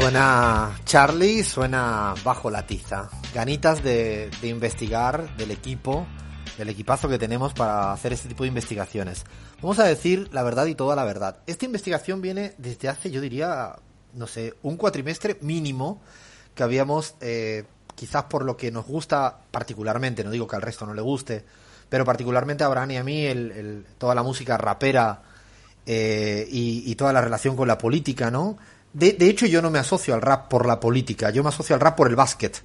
Suena Charlie, suena bajo la tiza. Ganitas de, investigar del equipo, del equipazo que tenemos para hacer este tipo de investigaciones. Vamos a decir la verdad y toda la verdad. Esta investigación viene desde hace, yo diría, no sé, un cuatrimestre mínimo que habíamos, eh, quizás por lo que nos gusta particularmente, no digo que al resto no le guste, pero particularmente a Abraham y a mí, el, toda la música rapera eh, y, y, toda la relación con la política, ¿no? De, de, hecho, yo no me asocio al rap por la política, yo me asocio al rap por el básquet.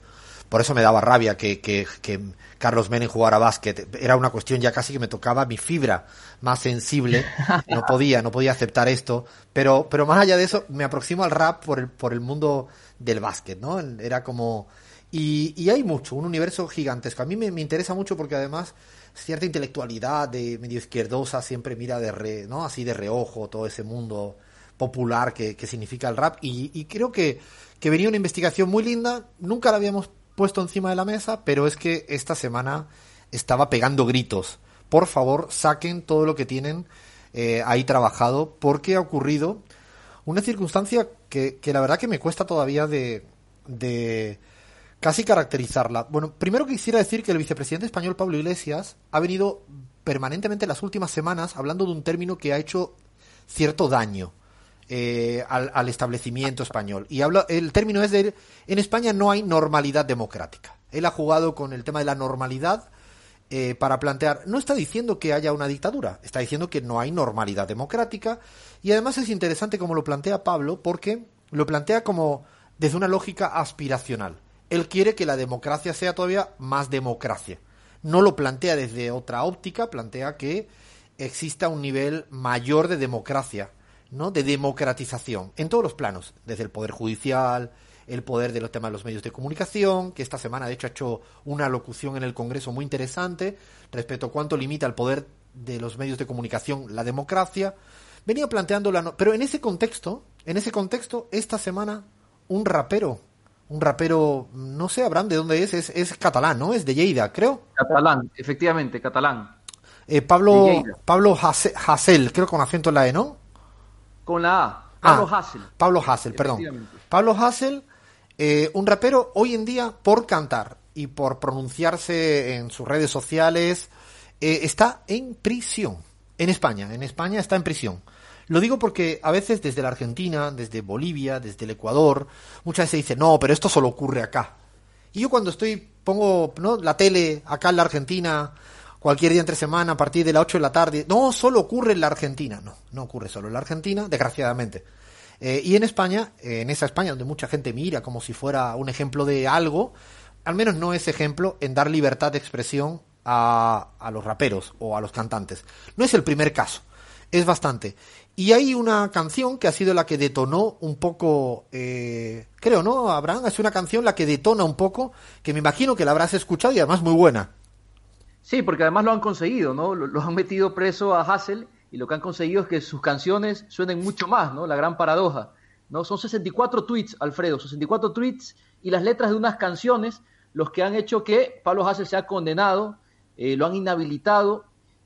Por eso me daba rabia que, que, que Carlos Menem jugara básquet. Era una cuestión ya casi que me tocaba mi fibra más sensible. No podía, no podía aceptar esto. Pero, pero más allá de eso, me aproximo al rap por el, por el mundo del básquet, ¿no? Era como... Y, y hay mucho, un universo gigantesco. A mí me, me interesa mucho porque además cierta intelectualidad de medio izquierdosa siempre mira de re, ¿no? así de reojo todo ese mundo popular que, significa el rap y, y, creo que, que venía una investigación muy linda, nunca la habíamos puesto encima de la mesa, pero es que esta semana estaba pegando gritos. Por favor, saquen todo lo que tienen eh, ahí trabajado porque ha ocurrido una circunstancia que, que la verdad que me cuesta todavía de, de casi caracterizarla. Bueno, primero quisiera decir que el vicepresidente español Pablo Iglesias ha venido permanentemente en las últimas semanas hablando de un término que ha hecho cierto daño eh, al, establecimiento español. Y el término es de en España no hay normalidad democrática. Él ha jugado con el tema de la normalidad eh, para plantear, no está diciendo que haya una dictadura, está diciendo que no hay normalidad democrática. Y además es interesante como lo plantea Pablo, porque lo plantea como desde una lógica aspiracional él quiere que la democracia sea todavía más democracia. No lo plantea desde otra óptica, plantea que exista un nivel mayor de democracia, ¿no? De democratización en todos los planos, desde el poder judicial, el poder de los temas de los medios de comunicación, que esta semana de hecho ha hecho una locución en el Congreso muy interesante respecto a cuánto limita el poder de los medios de comunicación la democracia. Venía planteando la pero en ese contexto, en ese contexto esta semana un rapero un rapero, no sé, Abraham, ¿de dónde es? Es, es catalán, ¿no? Es de Lleida, creo. Catalán, efectivamente, catalán. Eh, Pablo Pablo Hassel, creo con acento en la E, ¿no? Con la A. Pablo ah, Hassel. Pablo Hassel, perdón. Pablo Hassel, eh, un rapero hoy en día por cantar y por pronunciarse en sus redes sociales, eh, está en prisión. En España, en España está en prisión. Lo digo porque a veces desde la Argentina, desde Bolivia, desde el Ecuador, muchas veces se dice, no, pero esto solo ocurre acá. Y yo cuando estoy, pongo ¿no? la tele acá en la Argentina, cualquier día entre semana, a partir de las 8 de la tarde, no, solo ocurre en la Argentina. No, no ocurre solo en la Argentina, desgraciadamente. Eh, y en España, eh, en esa España donde mucha gente mira como si fuera un ejemplo de algo, al menos no es ejemplo en dar libertad de expresión a, a los raperos o a los cantantes. No es el primer caso, es bastante. Y hay una canción que ha sido la que detonó un poco, eh, creo, ¿no, Abraham? Es una canción la que detona un poco, que me imagino que la habrás escuchado y además muy buena. Sí, porque además lo han conseguido, ¿no? Lo, han metido preso a Hassel y lo que han conseguido es que sus canciones suenen mucho más, ¿no? La gran paradoja, ¿no? Son 64 tweets, Alfredo, 64 tweets y las letras de unas canciones los que han hecho que Pablo Hassel sea condenado, eh, lo han inhabilitado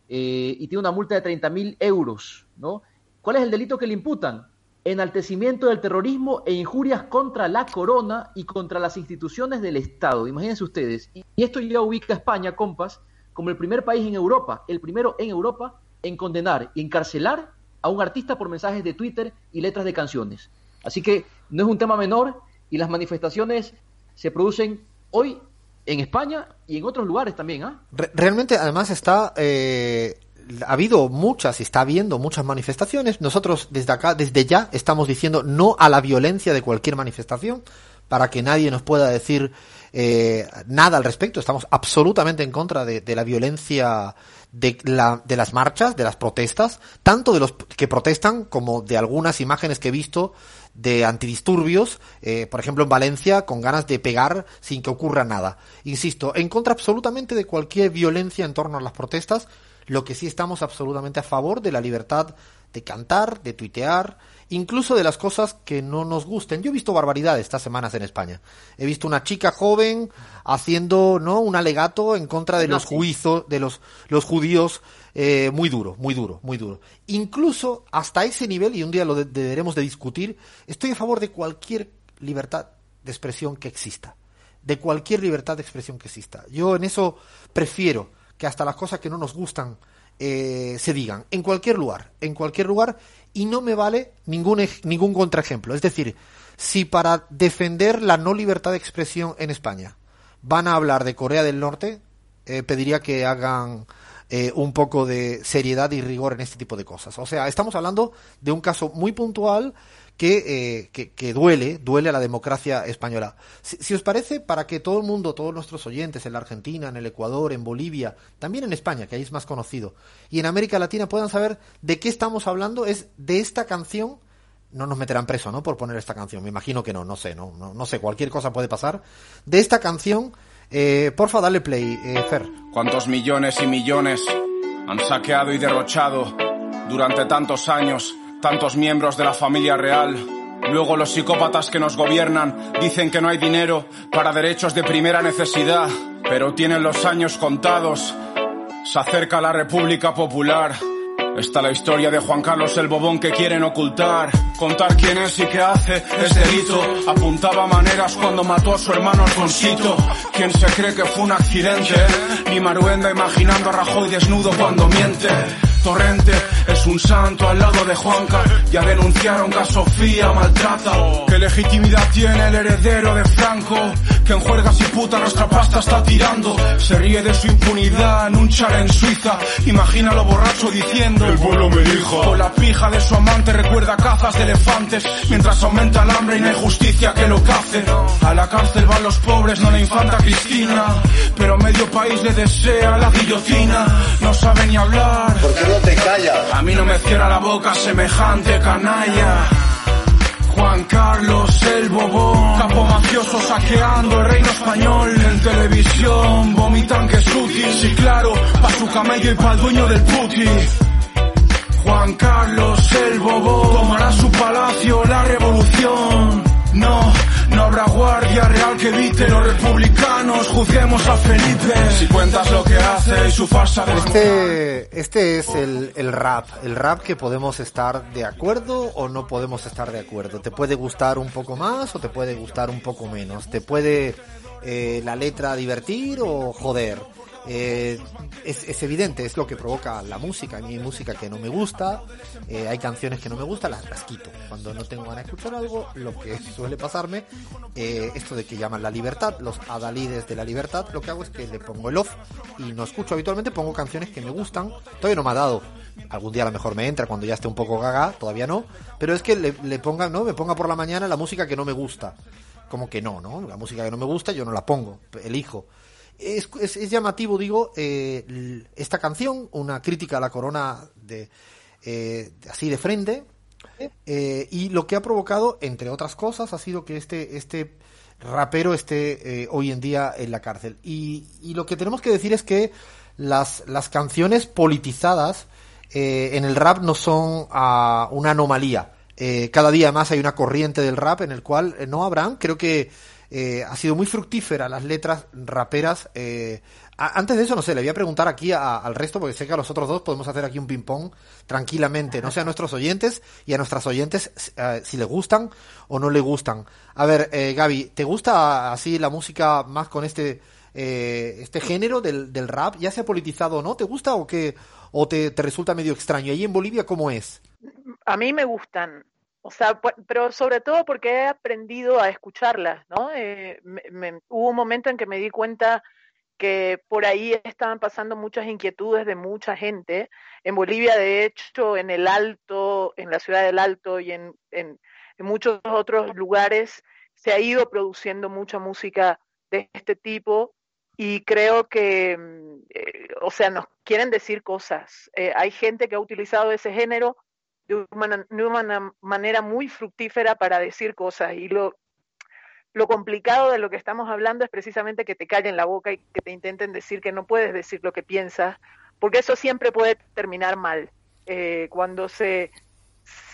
eh, y tiene una multa de 30 mil euros, ¿no? ¿Cuál es el delito que le imputan? Enaltecimiento del terrorismo e injurias contra la corona y contra las instituciones del Estado. Imagínense ustedes. Y esto ya ubica a España, compas, como el primer país en Europa, el primero en Europa en condenar y encarcelar a un artista por mensajes de Twitter y letras de canciones. Así que no es un tema menor y las manifestaciones se producen hoy en España y en otros lugares también. ¿ah? Realmente, además, está eh, ha habido muchas y está habiendo muchas manifestaciones. Nosotros desde acá, desde ya, estamos diciendo no a la violencia de cualquier manifestación para que nadie nos pueda decir eh, nada al respecto. Estamos absolutamente en contra de, la violencia de, la, de las marchas, de las protestas, tanto de los que protestan como de algunas imágenes que he visto de antidisturbios, eh, por ejemplo en Valencia, con ganas de pegar sin que ocurra nada. Insisto, en contra absolutamente de cualquier violencia en torno a las protestas, lo que sí estamos absolutamente a favor de la libertad de cantar, de tuitear, incluso de las cosas que no nos gusten. Yo he visto barbaridades estas semanas en España. He visto una chica joven haciendo, ¿no? Un alegato en contra de los juicios, de los, los judíos, eh, muy duro, muy duro, muy duro. Incluso hasta ese nivel, y un día lo de deberemos de discutir, estoy a favor de cualquier libertad de expresión que exista. De cualquier libertad de expresión que exista. Yo en eso prefiero que hasta las cosas que no nos gustan eh, se digan. En cualquier lugar. En cualquier lugar. Y no me vale ningún, ningún contraejemplo. Es decir, si para defender la no libertad de expresión en España van a hablar de Corea del Norte, eh, pediría que hagan eh, un poco de seriedad y rigor en este tipo de cosas. O sea, estamos hablando de un caso muy puntual que, eh, que, duele, duele a la democracia española. Si, os parece, para que todo el mundo, todos nuestros oyentes en la Argentina, en el Ecuador, en Bolivia, también en España, que ahí es más conocido, y en América Latina puedan saber de qué estamos hablando, es de esta canción no nos meterán preso, ¿no? Por poner esta canción. Me imagino que no, no sé, no, no, sé, cualquier cosa puede pasar. De esta canción, eh, porfa, dale play, eh, Fer. ¿Cuántos millones y millones han saqueado y derrochado durante tantos años tantos miembros de la familia real? Luego los psicópatas que nos gobiernan dicen que no hay dinero para derechos de primera necesidad, pero tienen los años contados. Se acerca la República Popular Está la historia de Juan Carlos el Bobón que quieren ocultar. Contar quién es y qué hace es delito. Apuntaba maneras cuando mató a su hermano Alfonsito. ¿Quién se cree que fue un accidente? Ni Maruenda imaginando a Rajoy desnudo cuando miente. Torrente es un santo al lado de Juanca. Ya denunciaron que a Sofía maltrata. ¿Qué legitimidad tiene el heredero de Franco? Que en juergas y puta nuestra pasta está tirando. Se ríe de su impunidad en un char en Suiza. Imagínalo borracho diciendo: El pueblo me dijo. Con la pija de su amante recuerda cazas de elefantes. Mientras aumenta el hambre y no hay justicia que lo cace. A la cárcel van los pobres, no la infanta Cristina. Pero medio país le desea la guillotina. No sabe ni hablar te callas? A mí no me cierra la boca semejante canalla. Juan Carlos el Bobón, capo mafioso saqueando el reino español. En televisión vomitan que es útil, sí claro, pa' su camello y pa' el dueño del puti. Juan Carlos el Bobón tomará su palacio la revolución. No, no habrá guardia real que evite los republicanos. Juzguemos a Felipe. Si cuentas lo que hace y su farsa de. Este, este es el, el rap. El rap que podemos estar de acuerdo o no podemos estar de acuerdo. Te puede gustar un poco más o te puede gustar un poco menos. Te puede eh, la letra divertir o joder eh, es, evidente, es lo que provoca la música. A mí hay música que no me gusta, eh, hay canciones que no me gustan, las, las, quito. Cuando no tengo ganas de escuchar algo, lo que suele pasarme, eh, esto de que llaman la libertad, los adalides de la libertad, lo que hago es que le pongo el off y no escucho habitualmente, pongo canciones que me gustan. Todavía no me ha dado, algún día a lo mejor me entra cuando ya esté un poco gaga, todavía no, pero es que le, le ponga, ¿no? Me ponga por la mañana la música que no me gusta. Como que no, ¿no? La música que no me gusta yo no la pongo, elijo es, es, llamativo, digo, eh, esta canción, una crítica a la corona de, eh, así de frente, eh, y lo que ha provocado, entre otras cosas, ha sido que este, este rapero esté hoy en día en la cárcel. Y, y, lo que tenemos que decir es que las, las canciones politizadas en el rap no son uh, una anomalía. cada día más hay una corriente del rap en el cual no habrán, creo que eh, ha sido muy fructífera las letras raperas. Eh, antes de eso, no sé, le voy a preguntar aquí al resto, porque sé que a los otros dos podemos hacer aquí un ping-pong tranquilamente, no sé a nuestros oyentes y a nuestras oyentes eh, si les gustan o no les gustan. A ver, Gaby, ¿te gusta así la música más con este, este género del, del, rap? ¿Ya se ha politizado o no? ¿Te gusta o, que, o te, te resulta medio extraño? ¿Ahí en Bolivia cómo es? A mí me gustan. O sea, pero sobre todo porque he aprendido a escucharlas, ¿no? Eh, hubo un momento en que me di cuenta que por ahí estaban pasando muchas inquietudes de mucha gente. En Bolivia, de hecho, en el Alto, en la ciudad del Alto y en, en, muchos otros lugares se ha ido produciendo mucha música de este tipo y creo que, mm, eh, o sea, nos quieren decir cosas. Eh, hay gente que ha utilizado ese género de una, manera muy fructífera para decir cosas. Y lo, lo complicado de lo que estamos hablando es precisamente que te callen la boca y que te intenten decir que no puedes decir lo que piensas, porque eso siempre puede terminar mal. Eh, cuando se,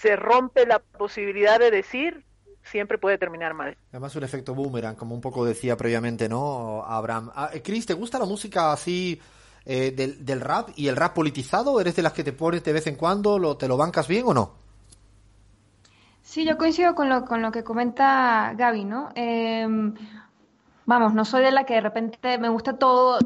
se rompe la posibilidad de decir, siempre puede terminar mal. Además un efecto boomerang, como un poco decía previamente, ¿no, Abraham? Ah, Chris, ¿te gusta la música así eh, del, del, rap y el rap politizado? ¿Eres de las que te pones de vez en cuando? Lo, ¿Te lo bancas bien o no? Sí, yo coincido con lo, con lo que comenta Gaby, ¿no? Em, vamos, no soy de la que de repente me gusta todo,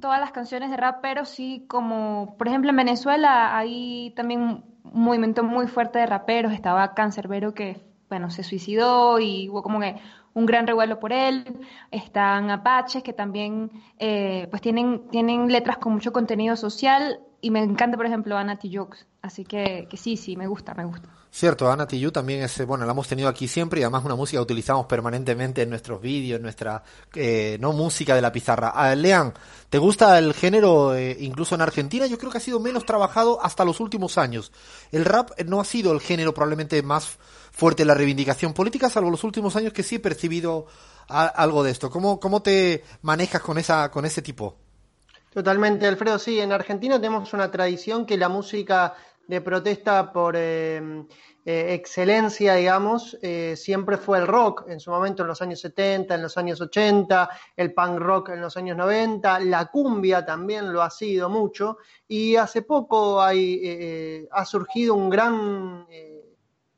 todas las canciones de rap, pero sí como, por ejemplo, en Venezuela hay también un movimiento muy fuerte de raperos, estaba Cancerbero que, bueno, se suicidó y hubo como que un gran revuelo por él, están Apaches que también eh, pues tienen, tienen letras con mucho contenido social y me encanta, por ejemplo, Ana Jokes, así que, que sí, sí, me gusta, me gusta. Cierto, Ana Tijoux también es, eh, bueno, la hemos tenido aquí siempre y además una música que utilizamos permanentemente en nuestros vídeos, en nuestra, eh, no música de la pizarra. Ah, Lean, ¿te gusta el género eh, incluso en Argentina? Yo creo que ha sido menos trabajado hasta los últimos años. El rap no ha sido el género probablemente más fuerte la reivindicación política, salvo los últimos años que sí he percibido algo de esto. ¿Cómo, cómo te manejas con esa, con ese tipo? Totalmente, Alfredo. Sí, en Argentina tenemos una tradición que la música de protesta por eh, eh, excelencia, digamos, eh, siempre fue el rock, en su momento en los años 70, en los años 80, el punk rock en los años 90, la cumbia también lo ha sido mucho, y hace poco hay, ha surgido un gran,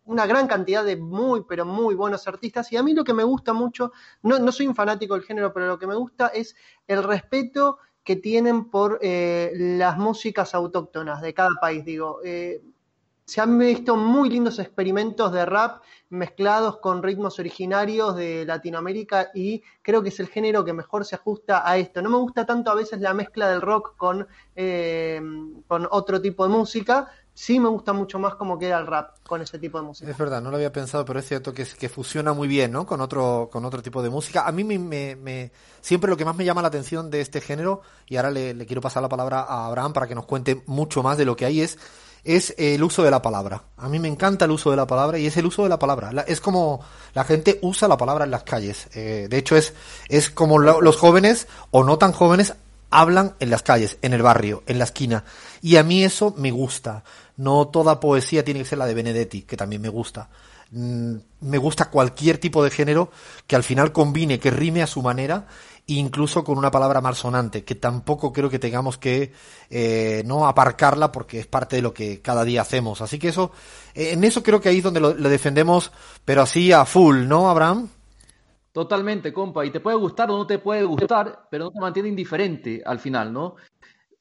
una gran cantidad de muy, pero muy buenos artistas, y a mí lo que me gusta mucho, no, no soy un fanático del género, pero lo que me gusta es el respeto que tienen por eh, las músicas autóctonas de cada país. Digo, eh, se han visto muy lindos experimentos de rap mezclados con ritmos originarios de Latinoamérica y creo que es el género que mejor se ajusta a esto. No me gusta tanto a veces la mezcla del rock con, eh, con otro tipo de música, sí me gusta mucho más cómo queda el rap con ese tipo de música. Es verdad, no lo había pensado, pero es cierto que, que fusiona muy bien, ¿no? Con otro, con otro tipo de música. A mí me, me, siempre lo que más me llama la atención de este género, y ahora le, quiero pasar la palabra a Abraham para que nos cuente mucho más de lo que hay, es, es el uso de la palabra. A mí me encanta el uso de la palabra y es el uso de la palabra. es como la gente usa la palabra en las calles. Eh, de hecho, es, es como los jóvenes o no tan jóvenes hablan en las calles, en el barrio, en la esquina. Y a mí eso me gusta. No toda poesía tiene que ser la de Benedetti, que también me gusta. Mm, me gusta cualquier tipo de género que al final combine, que rime a su manera, incluso con una palabra malsonante, que tampoco creo que tengamos que eh, no aparcarla porque es parte de lo que cada día hacemos. Así que eso, en eso creo que ahí es donde lo defendemos, pero así a full, ¿no, Abraham? Totalmente, compa. Y te puede gustar o no te puede gustar, pero no te mantiene indiferente al final, ¿no?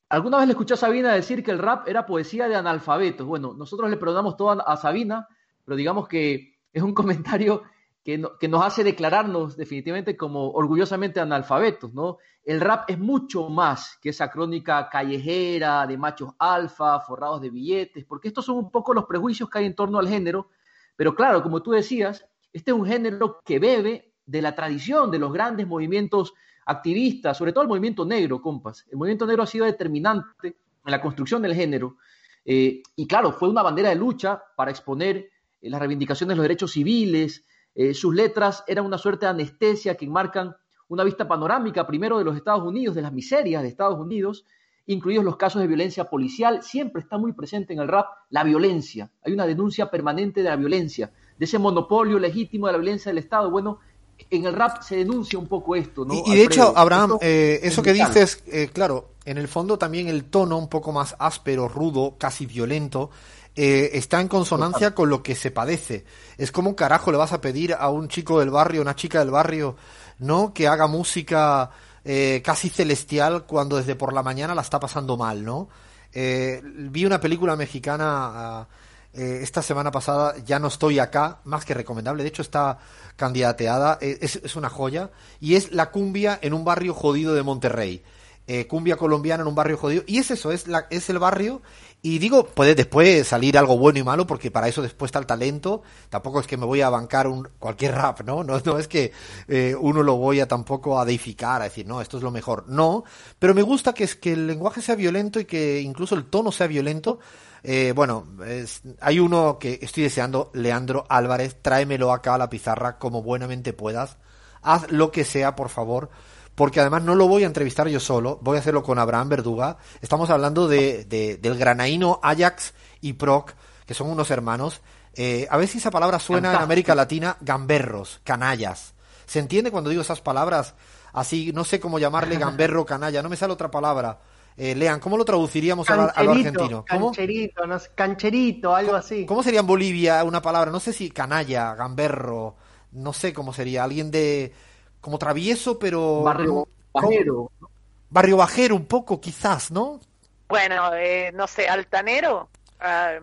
Alguna vez le escuché a Sabina decir que el rap era poesía de analfabetos. Bueno, nosotros le perdonamos todo a Sabina, pero digamos que es un comentario que, que, nos hace declararnos definitivamente como orgullosamente analfabetos, ¿no? El rap es mucho más que esa crónica callejera de machos alfa, forrados de billetes, porque estos son un poco los prejuicios que hay en torno al género, pero claro, como tú decías, este es un género que bebe de la tradición de los grandes movimientos activistas, sobre todo el movimiento negro, compas. El movimiento negro ha sido determinante en la construcción del género. Eh, y claro, fue una bandera de lucha para exponer eh, las reivindicaciones de los derechos civiles. Eh, sus letras eran una suerte de anestesia que enmarcan una vista panorámica, primero de los Estados Unidos, de las miserias de Estados Unidos, incluidos los casos de violencia policial. Siempre está muy presente en el rap la violencia. Hay una denuncia permanente de la violencia, de ese monopolio legítimo de la violencia del Estado. Bueno, en el rap se denuncia un poco esto, ¿no? Y, de hecho, Abraham, eh, eso, que dices, eh, claro, en el fondo también el tono un poco más áspero, rudo, casi violento, eh, está en consonancia con lo que se padece. Es como carajo le vas a pedir a un chico del barrio, una chica del barrio, ¿no? Que haga música casi celestial cuando desde por la mañana la está pasando mal, ¿no? vi una película mexicana ah, esta semana pasada, Ya no estoy acá, más que recomendable. De hecho, está candidateada, eh, es, es, una joya, y es la cumbia en un barrio jodido de Monterrey. Eh, cumbia colombiana en un barrio jodido, y es eso, es, la, es el barrio, y digo, puede después salir algo bueno y malo, porque para eso después está el talento, tampoco es que me voy a bancar un, cualquier rap, ¿no? No, no es que eh, uno lo voy a tampoco a deificar, a decir, no, esto es lo mejor, no, pero me gusta que, es, que el lenguaje sea violento y que incluso el tono sea violento, eh, bueno, hay uno que estoy deseando, Leandro Álvarez, tráemelo acá a la pizarra como buenamente puedas. Haz lo que sea, por favor, porque además no lo voy a entrevistar yo solo, voy a hacerlo con Abraham Verduga. Estamos hablando de, del granaíno Ajax y Proc, que son unos hermanos. Eh, a ver si esa palabra suena en América Latina, gamberros, canallas. ¿Se entiende cuando digo esas palabras? Así, no sé cómo llamarle gamberro, canalla, no me sale otra palabra. Eh, Lean, ¿cómo lo traduciríamos a, lo argentino? Cancherito, cancherito, algo así. ¿Cómo sería en Bolivia una palabra? No sé si canalla, gamberro, no sé cómo sería. Alguien de. Como travieso, pero. Barrio bajero. Barrio bajero, un poco, quizás, ¿no? Bueno, eh, no sé, altanero. Ah,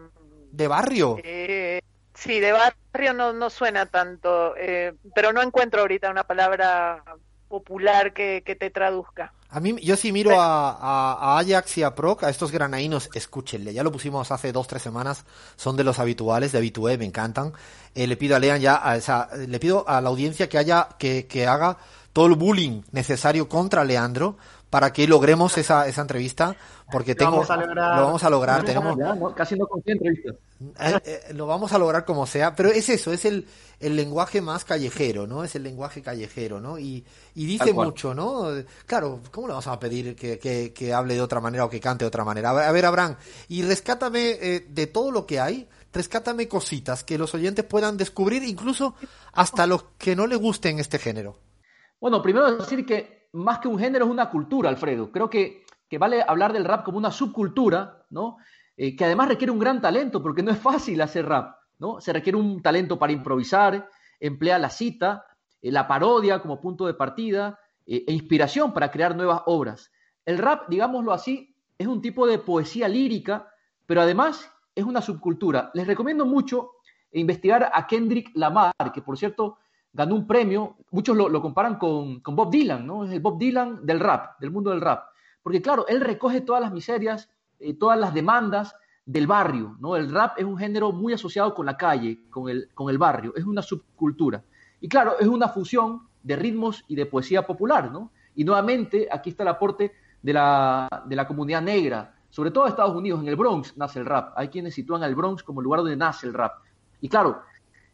¿De barrio? Eh, sí, de barrio no, no suena tanto, eh, pero no encuentro ahorita una palabra popular que, que te traduzca. A mí, yo sí miro a, Ajax y a Proc, a estos granaínos, escúchenle, ya lo pusimos hace dos, tres semanas, son de los habituales, de habitué, me encantan. Eh, le pido a Lean ya, o sea, le pido a la audiencia que haya, que, que haga todo el bullying necesario contra Leandro para que logremos esa, esa entrevista, porque tengo, lo vamos a lograr, tenemos, casi no entrevistas. Eh, eh, lo vamos a lograr como sea, pero es eso, es el, el lenguaje más callejero, ¿no? Es el lenguaje callejero, ¿no? Y, y dice mucho, ¿no? Claro, ¿cómo le vamos a pedir que, que, hable de otra manera o que cante de otra manera? A ver, Abraham, y rescátame eh, de todo lo que hay, rescátame cositas que los oyentes puedan descubrir, incluso hasta los que no le gusten este género. Bueno, primero decir que más que un género, es una cultura, Alfredo. Creo que, que vale hablar del rap como una subcultura, ¿no? Eh, que además requiere un gran talento, porque no es fácil hacer rap, ¿no? Se requiere un talento para improvisar, emplea la cita, eh, la parodia como punto de partida eh, e inspiración para crear nuevas obras. El rap, digámoslo así, es un tipo de poesía lírica, pero además es una subcultura. Les recomiendo mucho investigar a Kendrick Lamar, que por cierto ganó un premio, muchos lo, comparan con, Bob Dylan, ¿no? Es el Bob Dylan del rap, del mundo del rap. Porque claro, él recoge todas las miserias, eh, todas las demandas del barrio, ¿no? El rap es un género muy asociado con la calle, con el, con el barrio, es una subcultura. Y claro, es una fusión de ritmos y de poesía popular, ¿no? Y nuevamente, aquí está el aporte de la, de la comunidad negra, sobre todo en Estados Unidos, en el Bronx nace el rap. Hay quienes sitúan al Bronx como el lugar donde nace el rap. Y claro,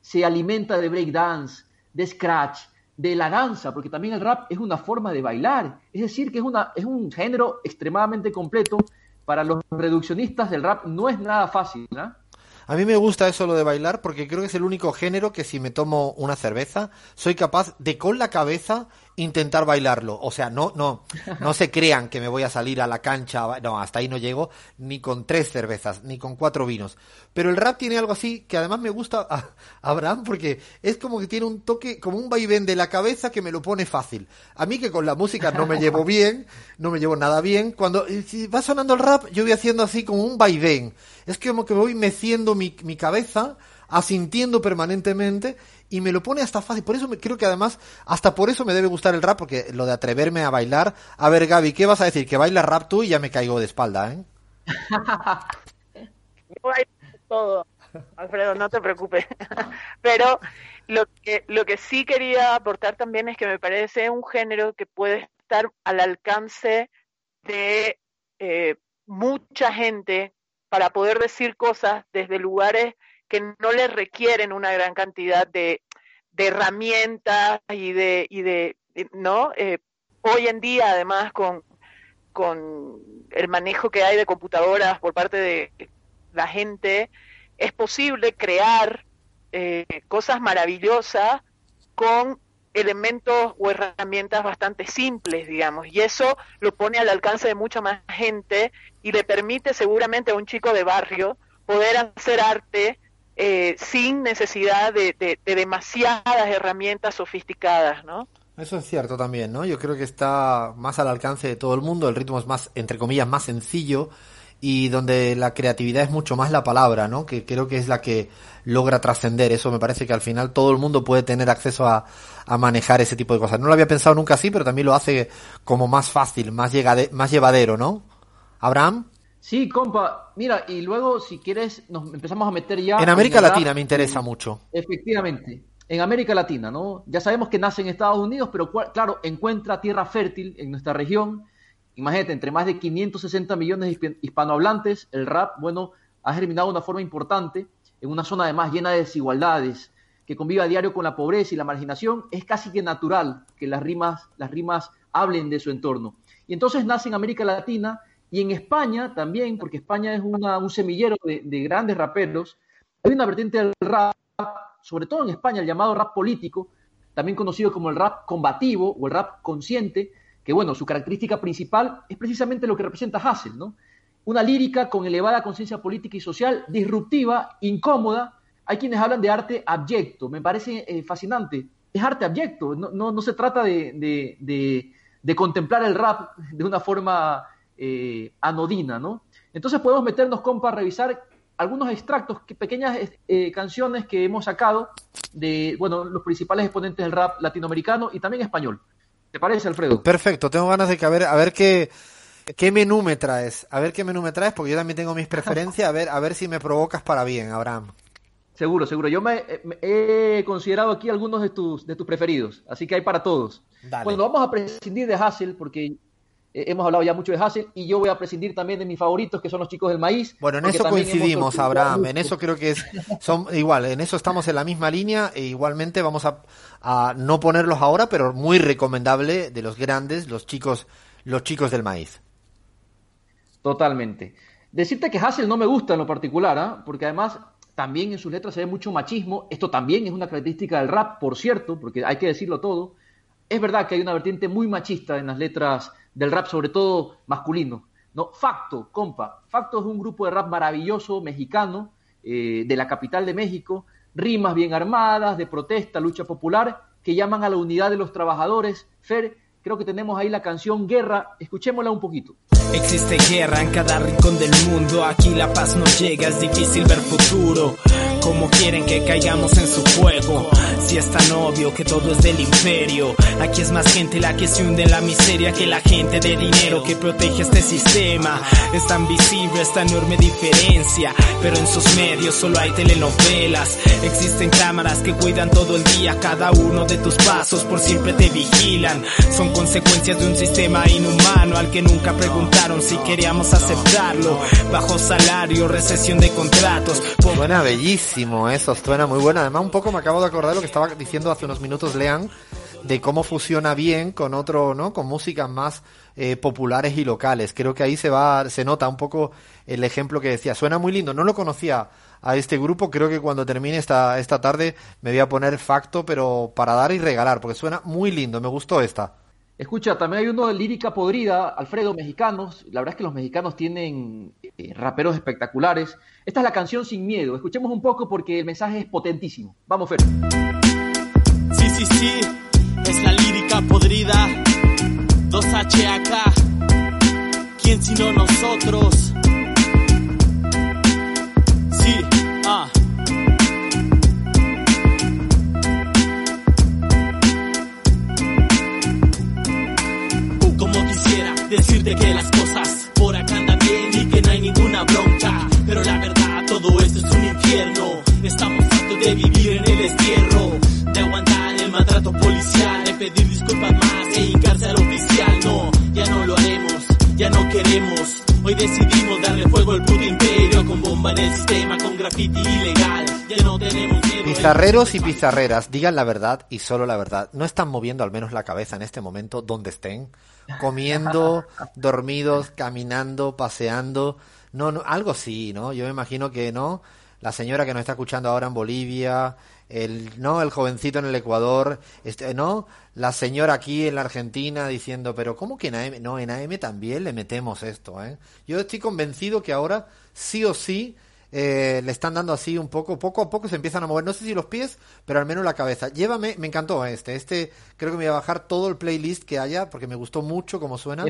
se alimenta de breakdance, de scratch, de la danza, porque también el rap es una forma de bailar. Es decir, que es, una, es un género extremadamente completo. Para los reduccionistas del rap no es nada fácil. A mí me gusta eso lo de bailar porque creo que es el único género que si me tomo una cerveza soy capaz de con la cabeza intentar bailarlo. O sea, no, no, no se crean que me voy a salir a la cancha. No, hasta ahí no llego ni con tres cervezas, ni con cuatro vinos. Pero el rap tiene algo así que además me gusta a, Abraham porque es como que tiene un toque, como un vaivén de la cabeza que me lo pone fácil. A mí que con la música no me llevo bien, no me llevo nada bien. Cuando si va sonando el rap, yo voy haciendo así como un vaivén. Es como que voy meciendo mi, mi cabeza asintiendo permanentemente y me lo pone hasta fácil. Por eso me, creo que además, hasta por eso me debe gustar el rap, porque lo de atreverme a bailar. A ver, Gaby, ¿qué vas a decir? Que bailas rap tú y ya me caigo de espalda, ¿eh? todo, Alfredo, no te preocupes. Pero lo que, lo que sí quería aportar también es que me parece un género que puede estar al alcance de eh, mucha gente para poder decir cosas desde lugares que no le requieren una gran cantidad de, herramientas y de, y de ¿no? Eh, hoy en día, además, con, con el manejo que hay de computadoras por parte de la gente, es posible crear eh, cosas maravillosas con elementos o herramientas bastante simples, digamos, y eso lo pone al alcance de mucha más gente y le permite seguramente a un chico de barrio poder hacer arte eh, sin necesidad de, demasiadas herramientas sofisticadas, ¿no? Eso es cierto también, ¿no? Yo creo que está más al alcance de todo el mundo, el ritmo es más, entre comillas, más sencillo y donde la creatividad es mucho más la palabra, ¿no? Que creo que es la que logra trascender. Eso me parece que al final todo el mundo puede tener acceso a, a, manejar ese tipo de cosas. No lo había pensado nunca así, pero también lo hace como más fácil, más, más llevadero, ¿no? Abraham. Sí, compa, mira, y luego si quieres nos empezamos a meter ya... En América Latina me interesa mucho. Efectivamente, en América Latina, ¿no? Ya sabemos que nace en Estados Unidos, pero claro, encuentra tierra fértil en nuestra región. Imagínate, entre más de 560 millones de hispanohablantes, el rap, bueno, ha germinado de una forma importante en una zona además llena de desigualdades, que convive a diario con la pobreza y la marginación, es casi que natural que las rimas, las rimas hablen de su entorno. Y entonces nace en América Latina y en España también, porque España es un semillero de, grandes raperos, hay una vertiente del rap, sobre todo en España, el llamado rap político, también conocido como el rap combativo o el rap consciente, que bueno, su característica principal es precisamente lo que representa Hassel, ¿no? Una lírica con elevada conciencia política y social, disruptiva, incómoda. Hay quienes hablan de arte abyecto, me parece eh, fascinante. Es arte abyecto, no, no, se trata de, contemplar el rap de una forma eh, anodina, ¿no? Entonces podemos meternos, compa, a revisar algunos extractos, pequeñas eh, canciones que hemos sacado de, bueno, los principales exponentes del rap latinoamericano y también español. ¿Te parece, Alfredo? Perfecto, tengo ganas de que a ver, a ver qué, qué menú me traes, a ver qué menú me traes, porque yo también tengo mis preferencias, a ver, a ver si me provocas para bien, Abraham. Seguro, seguro. Yo me, he considerado aquí algunos de tus, de tus preferidos, así que hay para todos. Bueno, vamos a prescindir de Hassel porque eh, hemos hablado ya mucho de Hassel y yo voy a prescindir también de mis favoritos que son los chicos del maíz. Bueno, en eso coincidimos, Abraham, en eso creo que es, son igual, en eso estamos en la misma línea e igualmente vamos a, a no ponerlos ahora, pero muy recomendable de los grandes, los chicos, los chicos del maíz. Totalmente. Decirte que Hassel no me gusta en lo particular, ¿ah? porque además también en sus letras se ve mucho machismo. Esto también es una característica del rap, por cierto, porque hay que decirlo todo. Es verdad que hay una vertiente muy machista en las letras del rap, sobre todo masculino. ¿no? Facto, compa. Facto es un grupo de rap maravilloso, mexicano, eh, de la capital de México, rimas bien armadas, de protesta, lucha popular, que llaman a la unidad de los trabajadores. Fer, creo que tenemos ahí la canción Guerra, escuchémosla un poquito. Existe guerra en cada rincón del mundo, aquí la paz no llega, es difícil ver futuro. Como quieren que caigamos en su juego, si es tan obvio que todo es del imperio. Aquí es más gente la que se hunde en la miseria que la gente de dinero que protege este sistema. Es tan visible esta enorme diferencia, pero en sus medios solo hay telenovelas. Existen cámaras que cuidan todo el día cada uno de tus pasos, por siempre te vigilan. Son consecuencias de un sistema inhumano al que nunca preguntaste si queríamos aceptarlo. Bajo salario, recesión de contratos. Suena bellísimo eso, suena muy bueno. Además, un poco me acabo de acordar lo que estaba diciendo hace unos minutos Lean de cómo fusiona bien con otro, ¿no? Con músicas más eh, populares y locales. Creo que ahí se va, se nota un poco el ejemplo que decía. Suena muy lindo. No lo conocía a este grupo. Creo que cuando termine esta, esta tarde me voy a poner facto, pero para dar y regalar, porque suena muy lindo. Me gustó esta. Escucha, también hay uno de lírica podrida, Alfredo, mexicanos. La verdad es que los mexicanos tienen eh, raperos espectaculares. Esta es la canción Sin Miedo. Escuchemos un poco porque el mensaje es potentísimo. Vamos, Fer. Sí, sí, sí. Es la lírica podrida. 2H acá. ¿Quién sino nosotros? Decirte que las cosas por acá andan bien y que no hay ninguna bronca. Pero la verdad, todo esto es un infierno. Estamos hartos de vivir en el destierro, de aguantar el maltrato policial, de pedir disculpas más e hincarse al oficial. No, ya no lo haremos, ya no queremos. Hoy decidimos darle fuego al puto imperio con bomba en el sistema, con graffiti ilegal. Ya no tenemos. Pizarreros y pizarreras, digan la verdad y solo la verdad. No están moviendo al menos la cabeza en este momento donde estén comiendo, dormidos, caminando, paseando. No, no, algo sí, ¿no? Yo me imagino que no. La señora que nos está escuchando ahora en Bolivia, el, ¿no? El jovencito en el Ecuador, este, ¿no? La señora aquí en la Argentina diciendo, pero ¿cómo que en AM? No, en AM también le metemos esto, ¿eh? Yo estoy convencido que ahora sí o sí eh, le están dando así un poco, poco a poco se empiezan a mover, no sé si los pies, pero al menos la cabeza. Llévame, me encantó este, este creo que me voy a bajar todo el playlist que haya porque me gustó mucho como suena.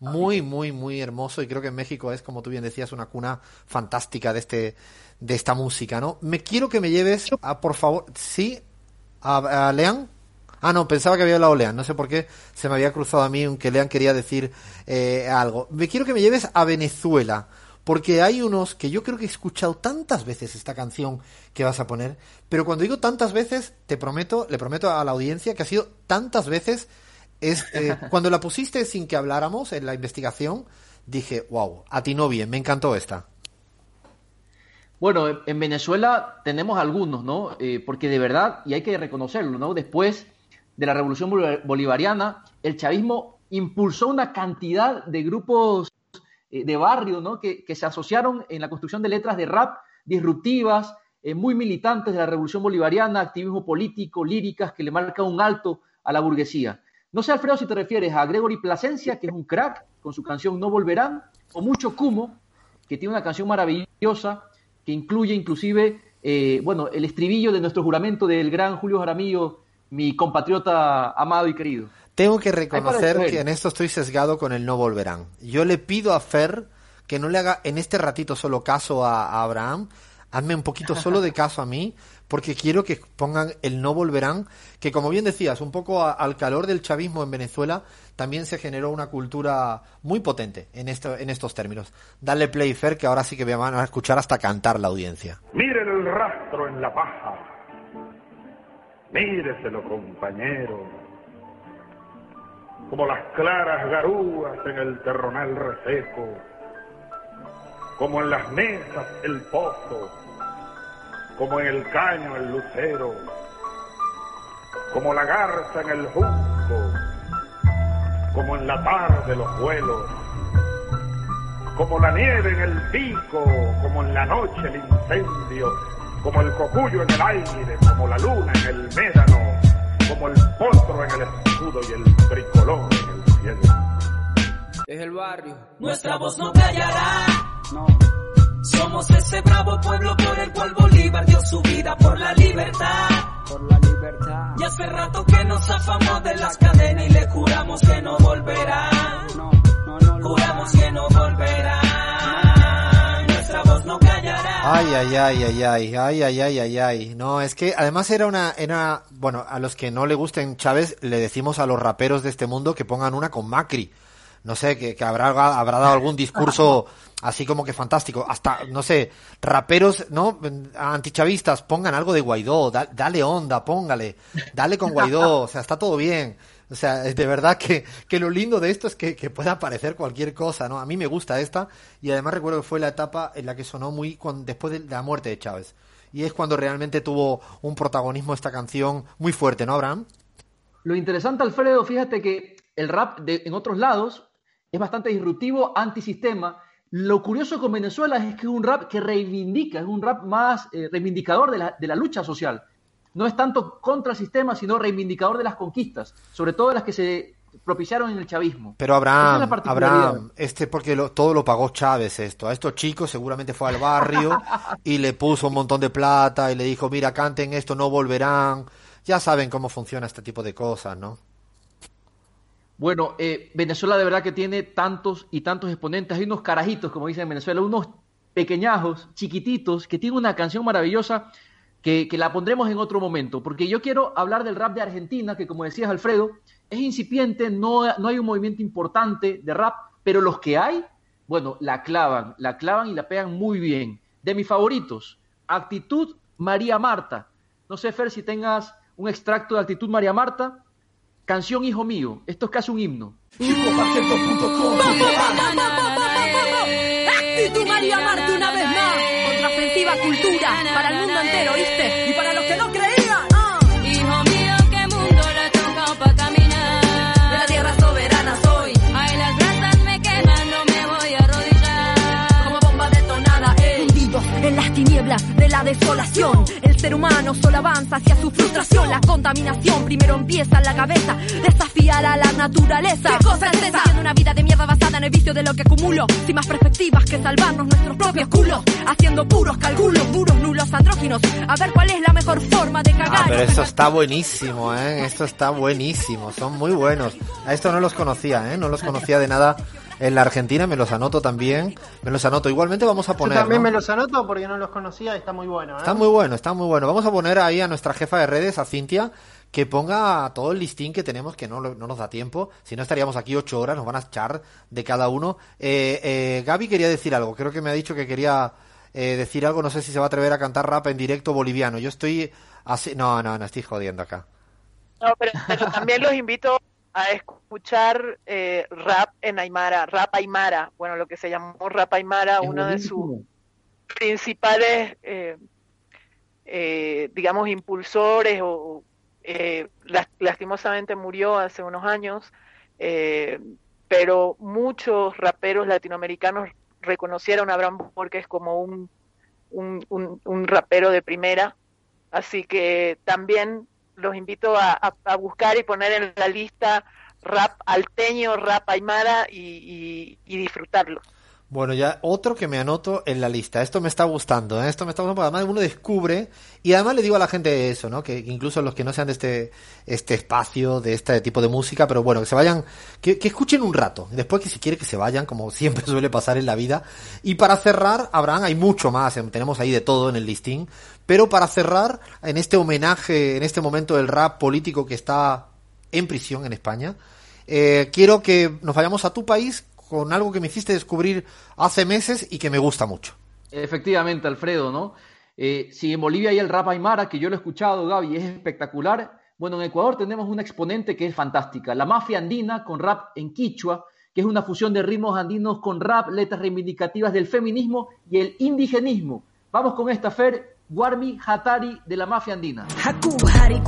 Muy, muy, muy hermoso y creo que en México es, como tú bien decías, una cuna fantástica de este, de esta música, ¿no? Me quiero que me lleves a, por favor, sí, a, Lean. Ah, no, pensaba que había hablado Lean. No sé por qué se me había cruzado a mí, aunque Lean quería decir eh, algo. Me quiero que me lleves a Venezuela porque hay unos que yo creo que he escuchado tantas veces esta canción que vas a poner, pero cuando digo tantas veces, te prometo, le prometo a la audiencia que ha sido tantas veces, es eh, cuando la pusiste sin que habláramos en la investigación, dije, wow, atinó bien, me encantó esta. Bueno, en Venezuela tenemos algunos, ¿no? Eh, porque de verdad, y hay que reconocerlo, ¿no? Después de la revolución bolivariana, el chavismo impulsó una cantidad de grupos eh, de barrio, ¿no? Que, se asociaron en la construcción de letras de rap disruptivas, eh, muy militantes de la revolución bolivariana, activismo político, líricas que le marcan un alto a la burguesía. No sé, Alfredo, si te refieres a Gregory Plasencia, que es un crack, con su canción No Volverán, o Mucho Cumo, que tiene una canción maravillosa, que incluye inclusive, eh, bueno, el estribillo de nuestro juramento del gran Julio Jaramillo, mi compatriota amado y querido. Tengo que reconocer que en esto estoy sesgado con el No Volverán. Yo le pido a Fer que no le haga en este ratito solo caso a Abraham, hazme un poquito solo de caso a mí, porque quiero que pongan el no volverán, que como bien decías, un poco al calor del chavismo en Venezuela, también se generó una cultura muy potente en, esto, en estos términos. Dale play, Fer, que ahora sí que me van a escuchar hasta cantar la audiencia. Miren el rastro en la paja. Míreselo, compañero. Como las claras garúas en el terronal reseco. Como en las mesas el pozo como en el caño el lucero, como la garza en el junco, como en la tarde los vuelos, como la nieve en el pico, como en la noche el incendio, como el cocuyo en el aire, como la luna en el médano, como el potro en el escudo y el tricolor en el cielo. Es el barrio. Nuestra voz no callará. No. Somos ese bravo pueblo por el cual Bolívar dio su vida por la libertad. Por la libertad. Y hace rato que nos zafamos de las cadenas y le juramos que no volverá. No, no, no. Juramos que Ay, ay, ay, ay, ay, ay, ay, ay, ay, ay. No, es que además era una, era, bueno, a los que no le gusten Chávez, le decimos a los raperos de este mundo que pongan una con Macri no sé, que, habrá, habrá dado algún discurso así como que fantástico. Hasta, no sé, raperos, ¿no? Antichavistas, pongan algo de Guaidó, dale onda, póngale, dale con Guaidó, o sea, está todo bien. O sea, de verdad que, que lo lindo de esto es que, que pueda aparecer cualquier cosa, ¿no? A mí me gusta esta y además recuerdo que fue la etapa en la que sonó muy con, después de la muerte de Chávez. Y es cuando realmente tuvo un protagonismo esta canción muy fuerte, ¿no, Abraham? Lo interesante, Alfredo, fíjate que el rap de, en otros lados es bastante disruptivo, antisistema. Lo curioso con Venezuela es que es un rap que reivindica, es un rap más eh, reivindicador de la, de la, lucha social. No es tanto contra el sistema, sino reivindicador de las conquistas, sobre todo las que se propiciaron en el chavismo. Pero Abraham, es Abraham, este porque lo, todo lo pagó Chávez esto. A estos chicos seguramente fue al barrio y le puso un montón de plata y le dijo, mira, canten esto, no volverán. Ya saben cómo funciona este tipo de cosas, ¿no? Bueno, eh, Venezuela de verdad que tiene tantos y tantos exponentes. Hay unos carajitos, como dicen en Venezuela, unos pequeñajos, chiquititos, que tienen una canción maravillosa que, que, la pondremos en otro momento. Porque yo quiero hablar del rap de Argentina, que como decías Alfredo, es incipiente, no, no hay un movimiento importante de rap, pero los que hay, bueno, la clavan, la clavan y la pegan muy bien. De mis favoritos, Actitud María Marta. No sé, Fer, si tengas un extracto de Actitud María Marta. Canción Hijo Mío. Esto es casi un himno. Actitud María Marte una vez más. Contraofensiva cultura para el mundo entero. Y para los que no creían. Hijo mío, qué mundo le toca para caminar. De la tierra soberana soy. Ay, las brasas me queman, no me voy a arrodillar. Como bomba detonada, eh. Hundidos en las tinieblas de la desolación. El ser humano solo avanza hacia su frustración. La contaminación primero empieza en la cabeza. Desafiar a la naturaleza. ¿Qué cosa es esa? Haciendo una vida de mierda basada en el vicio de lo que acumulo. Sin más perspectivas que salvarnos nuestros propios culos. Haciendo puros cálculos, duros, nulos, andróginos. A ver cuál es la mejor forma de cagar. Ah, pero esto está buenísimo, ¿eh? Esto está buenísimo. Son muy buenos. A esto no los conocía, ¿eh? No los conocía de nada en la Argentina, me los anoto también, me los anoto. Igualmente vamos a poner. Yo también ¿no? me los anoto porque no los conocía y está muy bueno. ¿eh? Está muy bueno, está muy bueno. Vamos a poner ahí a nuestra jefa de redes, a Cintia, que ponga todo el listín que tenemos, que no, no nos da tiempo. Si no estaríamos aquí ocho horas, nos van a echar de cada uno. Eh, eh, Gaby quería decir algo, creo que me ha dicho que quería eh, decir algo, no sé si se va a atrever a cantar rap en directo boliviano. Yo estoy así, no, no, no estoy jodiendo acá. No, pero, pero también los invito a escuchar eh, rap en Aymara, rap Aymara, bueno, lo que se llamó rap Aymara, Es uno de sus principales, eh, eh, digamos, impulsores, o eh, las- lastimosamente murió hace unos años, pero muchos raperos latinoamericanos reconocieron a Abraham Borges como un, un, un, un rapero de primera, así que también los invito a, buscar y poner en la lista rap alteño, rap aymara y, y- disfrutarlo. Bueno, ya otro que me anoto en la lista. Esto me está gustando, ¿eh? Esto me está gustando porque además uno descubre y además le digo a la gente eso, ¿no? Que incluso los que no sean de este este espacio, de este tipo de música, pero bueno, que se vayan, que, escuchen un rato. Después que si quiere que se vayan, como siempre suele pasar en la vida. Y para cerrar, Abraham, hay mucho más, eh, tenemos ahí de todo en el listín. Pero para cerrar, en este homenaje, en este momento del rap político que está en prisión en España, eh, quiero que nos vayamos a tu país con algo que me hiciste descubrir hace meses y que me gusta mucho. Efectivamente, Alfredo, ¿no? Eh, si en Bolivia hay el rap aymara, que yo lo he escuchado, Gaby, es espectacular. Bueno, en Ecuador tenemos una exponente que es fantástica, la mafia andina con rap en quichua, que es una fusión de ritmos andinos con rap, letras reivindicativas del feminismo y el indigenismo. Vamos con esta Fer, Guarmi Hatari de la mafia andina. Haku hari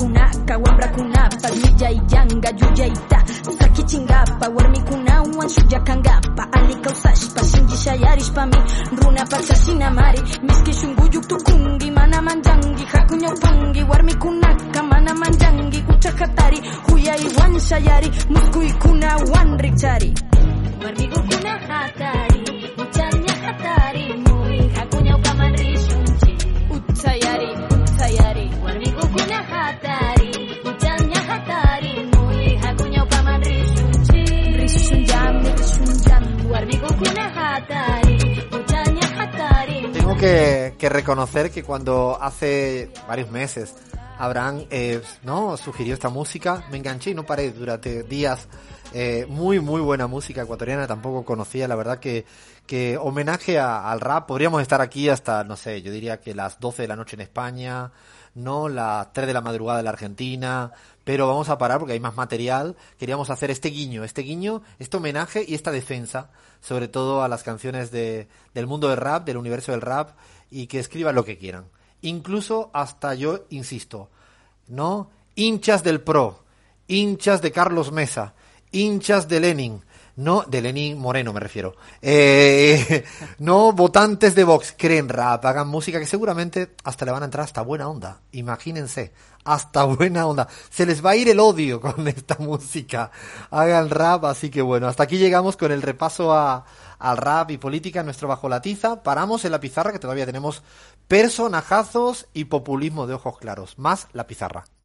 Tengo que, reconocer que cuando hace varios meses Abraham eh, no sugirió esta música, me enganché y no paré. Durante días. Eh, muy, muy buena música ecuatoriana, tampoco conocía, la verdad que, que homenaje al rap, podríamos estar aquí hasta, no sé, yo diría que las 12 de la noche en España, no las 3 de la madrugada en la Argentina, pero vamos a parar porque hay más material. Queríamos hacer este guiño, este guiño, este homenaje y esta defensa, sobre todo a las canciones de, del mundo del rap, del universo del rap, y que escriban lo que quieran. Incluso hasta yo insisto, ¿no? Hinchas del PRO, hinchas de Carlos Mesa, hinchas de Lenin, no, de Lenin Moreno me refiero, eh, no votantes de Vox, creen rap, hagan música que seguramente hasta le van a entrar hasta buena onda, imagínense, hasta buena onda, se les va a ir el odio con esta música, hagan rap, así que bueno, hasta aquí llegamos con el repaso a, al rap y política en nuestro Bajo la Tiza, paramos en la pizarra que todavía tenemos personajazos y populismo de ojos claros, más la pizarra.